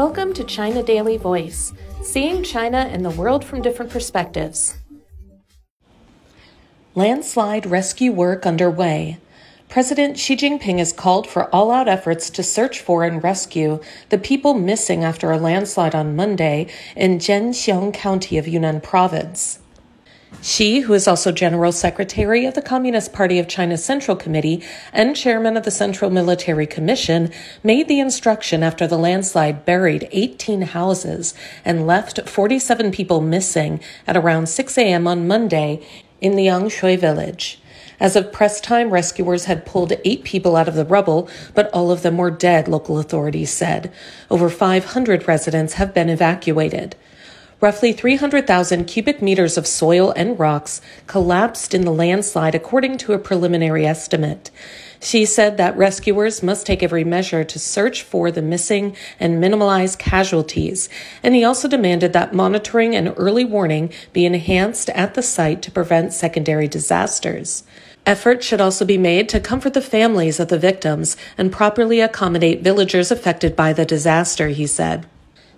Welcome to China Daily Voice, seeing China and the world from different perspectives. Landslide rescue work underway. President Xi Jinping has called for all out efforts to search for and rescue the people missing after a landslide on Monday in Zhenxiong County of Yunnan Province. Xi, who is also General Secretary of the Communist Party of China Central Committee and Chairman of the Central Military Commission, made the instruction after the landslide buried 18 houses and left 47 people missing at around 6 a.m. on Monday in the Liangshui village. As of press time, rescuers had pulled eight people out of the rubble, but all of them were dead, local authorities said. Over 500 residents have been evacuated. Roughly 300,000 cubic meters of soil and rocks collapsed in the landslide, according to a preliminary estimate. Xi said that rescuers must take every measure to search for the missing and minimize casualties. And he also demanded that monitoring and early warning be enhanced at the site to prevent secondary disasters. Effort should also be made to comfort the families of the victims and properly accommodate villagers affected by the disaster, he said.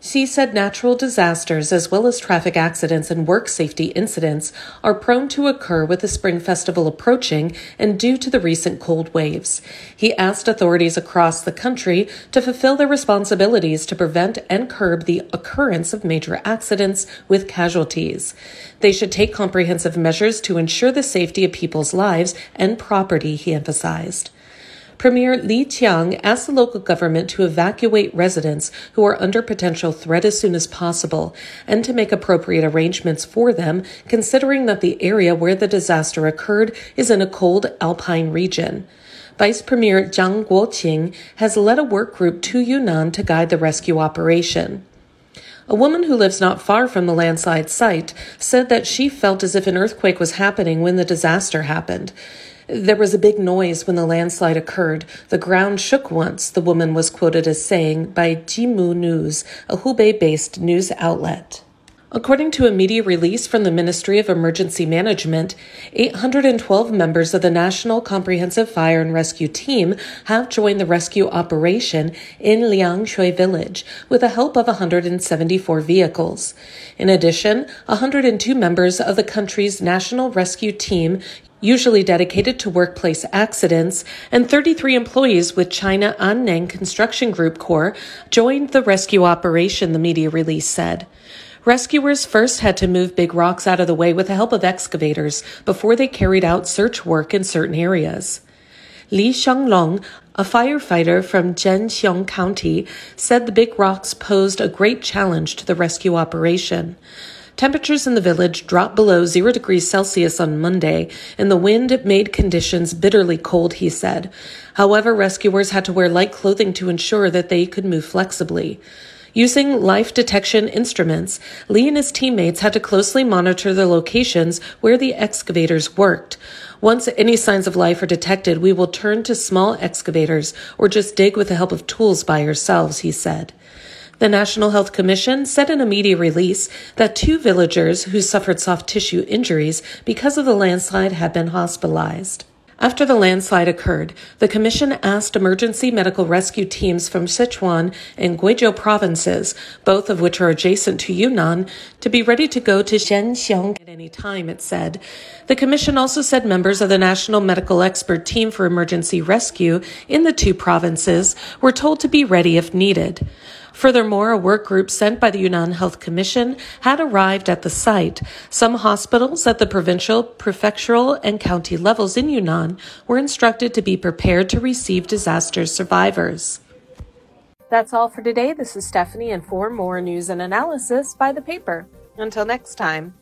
Xi said natural disasters, as well as traffic accidents and work safety incidents, are prone to occur with the Spring Festival approaching and due to the recent cold waves. He asked authorities across the country to fulfill their responsibilities to prevent and curb the occurrence of major accidents with casualties. They should take comprehensive measures to ensure the safety of people's lives and property, he emphasized. Premier Li Qiang asked the local government to evacuate residents who are under potential threat as soon as possible and to make appropriate arrangements for them, considering that the area where the disaster occurred is in a cold alpine region. Vice Premier Zhang Guoqing has led a work group to Yunnan to guide the rescue operation. A woman who lives not far from the landslide site said that she felt as if an earthquake was happening when the disaster happened. There was a big noise when the landslide occurred. The ground shook once, the woman was quoted as saying by Jimu News, a Hubei based news outlet. According to a media release from the Ministry of Emergency Management, 812 members of the National Comprehensive Fire and Rescue Team have joined the rescue operation in Liangshui village with the help of 174 vehicles. In addition, 102 members of the country's National Rescue Team usually dedicated to workplace accidents, and 33 employees with China Anneng Construction Group Corps joined the rescue operation, the media release said. Rescuers first had to move big rocks out of the way with the help of excavators before they carried out search work in certain areas. Li Xianglong, a firefighter from Zhenxiong County, said the big rocks posed a great challenge to the rescue operation. Temperatures in the village dropped below zero degrees Celsius on Monday, and the wind made conditions bitterly cold, he said. However, rescuers had to wear light clothing to ensure that they could move flexibly. Using life detection instruments, Li and his teammates had to closely monitor the locations where the excavators worked. Once any signs of life are detected, we will turn to small excavators or just dig with the help of tools by ourselves, he said. The National Health Commission said in a media release that two villagers who suffered soft tissue injuries because of the landslide had been hospitalized. After the landslide occurred, the Commission asked emergency medical rescue teams from Sichuan and Guizhou provinces, both of which are adjacent to Yunnan, to be ready to go to Zhenxiong at any time, it said. The Commission also said members of the National Medical Expert Team for Emergency Rescue in the two provinces were told to be ready if needed. Furthermore, a work group sent by the Yunnan Health Commission had arrived at the site. Some hospitals at the provincial, prefectural, and county levels in Yunnan were instructed to be prepared to receive disaster survivors. That's all for today. This is Stephanie, and for more news and analysis, by the paper. Until next time.